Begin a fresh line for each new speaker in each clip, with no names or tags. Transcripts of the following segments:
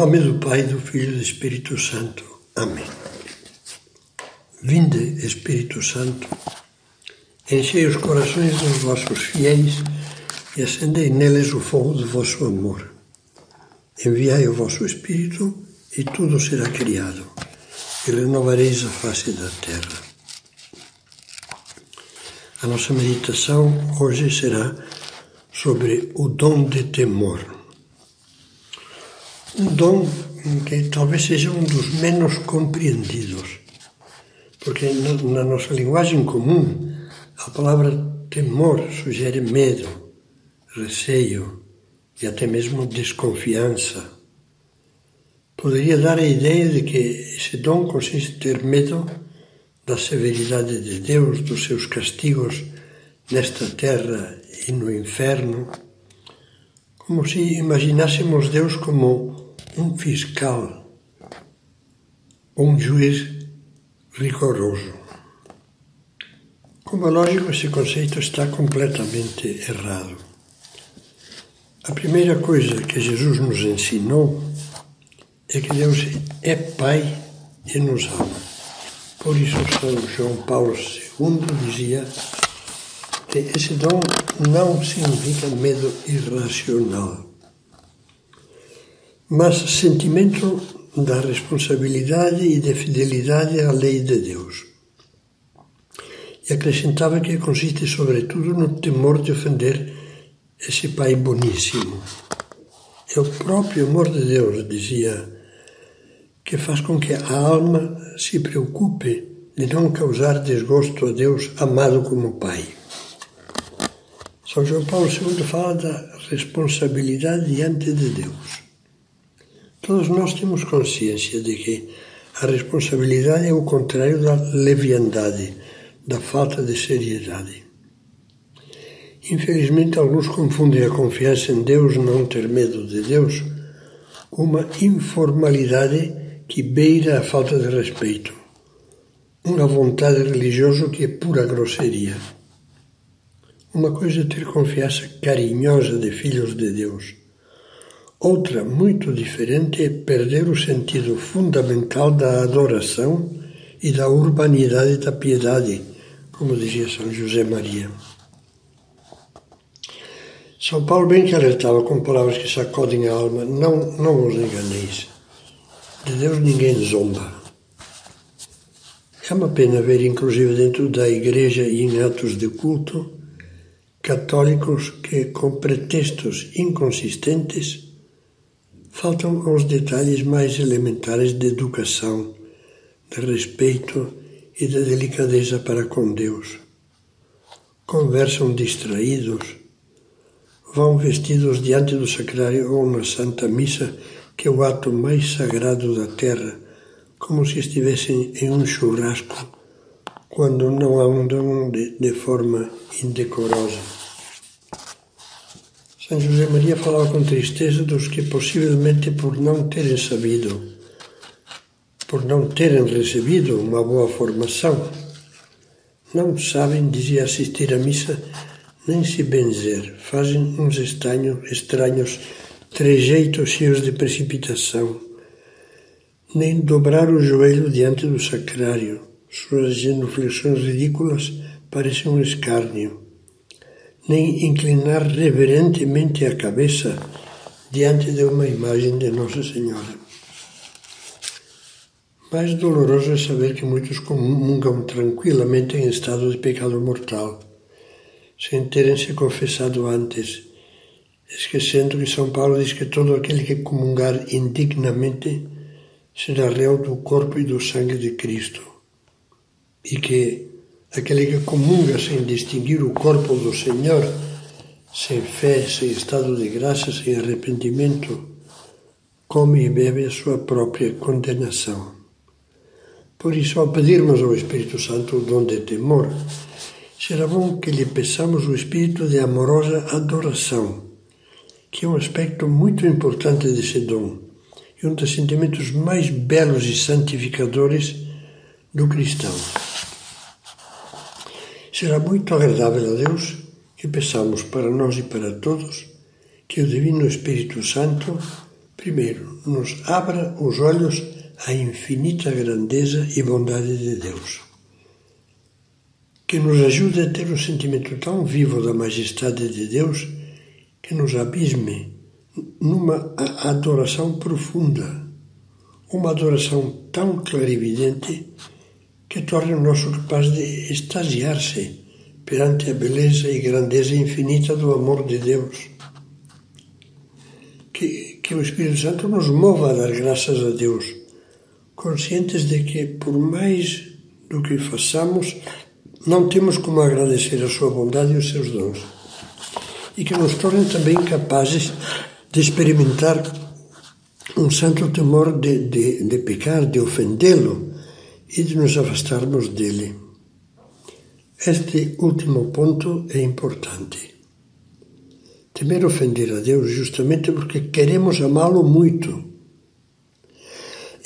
nome do Pai, do Filho e do Espírito Santo. Amém. Vinde, Espírito Santo, enchei os corações dos vossos fiéis e acendei neles o fogo do vosso amor. Enviai o vosso Espírito e tudo será criado, e renovareis a face da terra. A nossa meditação hoje será sobre o dom de temor um dom que talvez seja um dos menos compreendidos, porque na nossa linguagem comum a palavra temor sugere medo, receio e até mesmo desconfiança. Poderia dar a ideia de que esse dom consiste em ter medo da severidade de Deus, dos seus castigos nesta terra e no inferno, como se imaginássemos Deus como um fiscal, um juiz rigoroso. Como é lógico, esse conceito está completamente errado. A primeira coisa que Jesus nos ensinou é que Deus é Pai e nos ama. Por isso, São João Paulo II dizia que esse dom não significa medo irracional mas sentimento da responsabilidade e da fidelidade à lei de Deus. E acrescentava que consiste sobretudo no temor de ofender esse Pai boníssimo. É o próprio amor de Deus, dizia, que faz com que a alma se preocupe de não causar desgosto a Deus amado como Pai. São João Paulo II fala da responsabilidade diante de Deus. Todos nós temos consciência de que a responsabilidade é o contrário da leviandade, da falta de seriedade. Infelizmente, alguns confundem a confiança em Deus, não ter medo de Deus, com uma informalidade que beira a falta de respeito, uma vontade religiosa que é pura grosseria. Uma coisa é ter confiança carinhosa de filhos de Deus Outra muito diferente é perder o sentido fundamental da adoração e da urbanidade da piedade, como dizia São José Maria. São Paulo bem que alertava com palavras que sacodem a alma: não, não os enganeis. De Deus ninguém zomba. É uma pena ver, inclusive dentro da igreja e em atos de culto, católicos que, com pretextos inconsistentes, faltam os detalhes mais elementares de educação, de respeito e de delicadeza para com Deus. Conversam distraídos, vão vestidos diante do sacrário ou na Santa Missa, que é o ato mais sagrado da terra, como se estivessem em um churrasco, quando não andam de, de forma indecorosa. São José Maria falava com tristeza dos que, possivelmente por não terem sabido, por não terem recebido uma boa formação, não sabem, dizia, assistir à missa, nem se benzer, fazem uns estranhos, estranhos trejeitos cheios de precipitação, nem dobrar o joelho diante do sacrário. Suas genuflexões ridículas parecem um escárnio nem inclinar reverentemente a cabeça diante de uma imagem de Nossa Senhora. Mais doloroso é saber que muitos comungam tranquilamente em estado de pecado mortal, sem terem se confessado antes, esquecendo que São Paulo diz que todo aquele que comungar indignamente será réu do corpo e do sangue de Cristo, e que aquele que comunga sem distinguir o corpo do Senhor, sem fé, sem estado de graça, sem arrependimento, come e bebe a sua própria condenação. Por isso, ao pedirmos ao Espírito Santo o dom de temor, será bom que lhe peçamos o espírito de amorosa adoração, que é um aspecto muito importante desse dom e um dos sentimentos mais belos e santificadores do cristão. Será muito agradável a Deus que peçamos para nós e para todos que o Divino Espírito Santo Primeiro, nos abra os olhos à infinita grandeza e bondade de Deus. Que nos ajude a ter um sentimento tão vivo da majestade de Deus que nos abisme numa adoração profunda, uma adoração tão clarividente que torne o nosso capaz de extasiar-se perante a beleza e grandeza infinita do amor de Deus. Que, que o Espírito Santo nos mova a dar graças a Deus, conscientes de que, por mais do que façamos, não temos como agradecer a sua bondade e os seus dons. E que nos torne também capazes de experimentar um santo temor de, de, de pecar, de ofendê-lo e de nos afastarmos dele. Este último ponto é importante. Temer ofender a Deus justamente porque queremos amá-lo muito.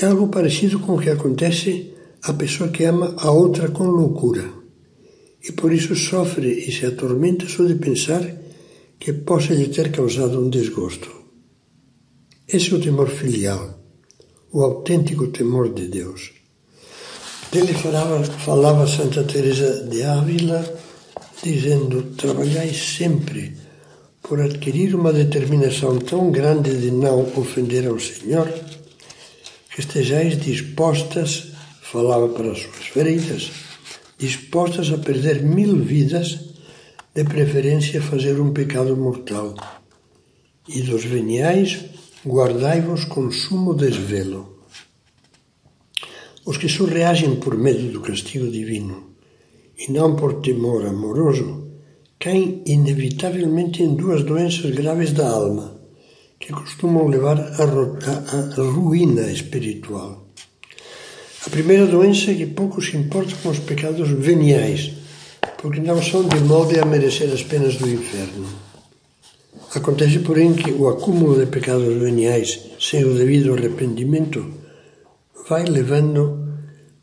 É algo parecido com o que acontece à pessoa que ama a outra com loucura e por isso sofre e se atormenta só de pensar que possa lhe ter causado um desgosto. Esse é o temor filial, o autêntico temor de Deus. Dele falava, Santa Teresa de Ávila, dizendo: trabalhai sempre por adquirir uma determinação tão grande de não ofender ao Senhor, que estejais dispostas, falava para as suas feridas, dispostas a perder mil vidas, de preferência fazer um pecado mortal. E dos veniais, guardai-vos com sumo desvelo. Os que só reagem por medo do castigo divino e não por temor amoroso caem inevitavelmente em duas doenças graves da alma, que costumam levar à ruína espiritual. A primeira doença é que pouco se importa com os pecados veniais, porque não são de molde a merecer as penas do inferno. Acontece, porém, que o acúmulo de pecados veniais sem o devido arrependimento vai levando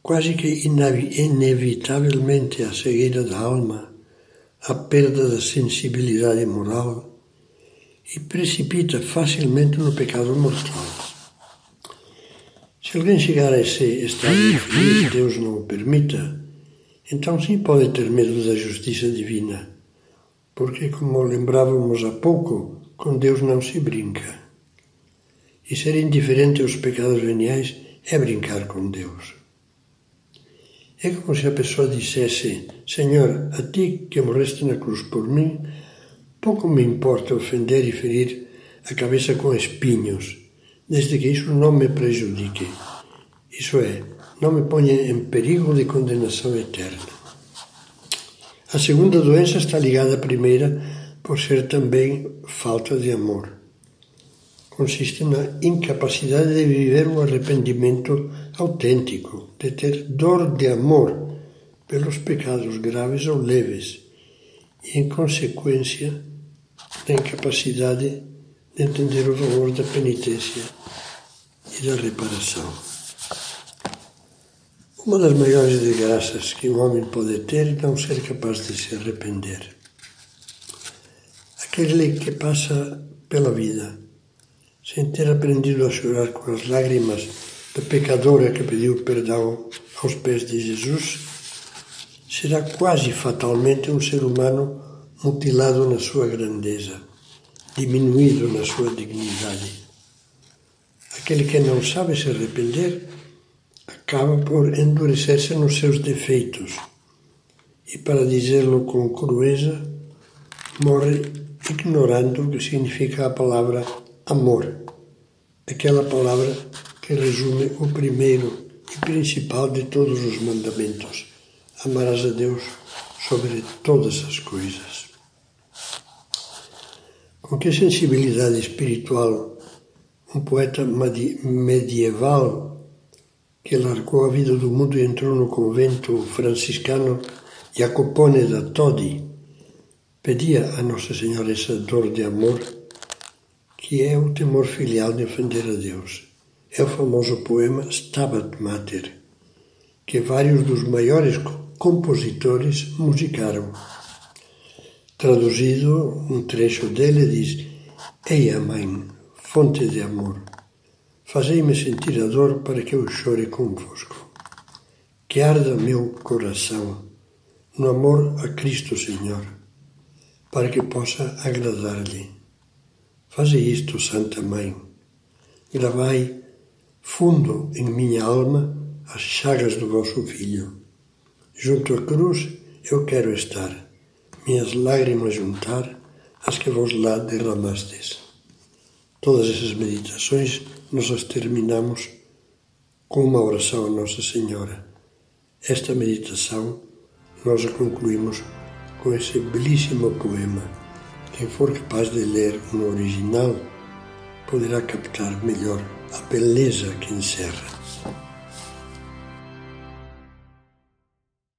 quase que inevitavelmente à cegueira da alma, à perda da sensibilidade moral e precipita facilmente no pecado mortal. Se alguém chegar a esse estado infeliz, Deus não o permita, então sim pode ter medo da justiça divina, porque, como lembrávamos há pouco, com Deus não se brinca. E ser indiferente aos pecados veniais é brincar com Deus. É como se a pessoa dissesse: Senhor, a ti que morreste na cruz por mim, pouco me importa ofender e ferir a cabeça com espinhos, desde que isso não me prejudique. Isso é, não me ponha em perigo de condenação eterna. A segunda doença está ligada à primeira por ser também falta de amor consiste na incapacidade de viver o arrependimento autêntico, de ter dor de amor pelos pecados graves ou leves e, em consequência, na incapacidade de entender o valor da penitência e da reparação. Uma das maiores desgraças que um homem pode ter é não ser capaz de se arrepender. Aquele que passa pela vida sem ter aprendido a chorar com as lágrimas da pecadora que pediu perdão aos pés de Jesus, será quase fatalmente um ser humano mutilado na sua grandeza, diminuído na sua dignidade. Aquele que não sabe se arrepender acaba por endurecer-se nos seus defeitos e, para dizê-lo com crueza, morre ignorando o que significa a palavra amor, aquela palavra que resume o primeiro e principal de todos os mandamentos: amarás a Deus sobre todas as coisas. Com que sensibilidade espiritual um poeta medieval que largou a vida do mundo e entrou no convento franciscano Jacopone da Todi, pedia a Nossa Senhora essa dor de amor que é o temor filial de ofender a Deus. É o famoso poema Stabat Mater, que vários dos maiores compositores musicaram. Traduzido, um trecho dele diz: Eia, mãe, fonte de amor, Fazei-me sentir a dor para que eu chore convosco. Que arda meu coração no amor a Cristo Senhor, para que possa agradar-lhe. Fazei isto, Santa Mãe. Gravai fundo em minha alma as chagas do vosso Filho. Junto à cruz eu quero estar, minhas lágrimas juntar as que vos lá derramastes. Todas essas meditações nós as terminamos com uma oração a Nossa Senhora. Esta meditação nós a concluímos com esse belíssimo poema. Quem for capaz de ler no original poderá captar melhor a beleza que encerra.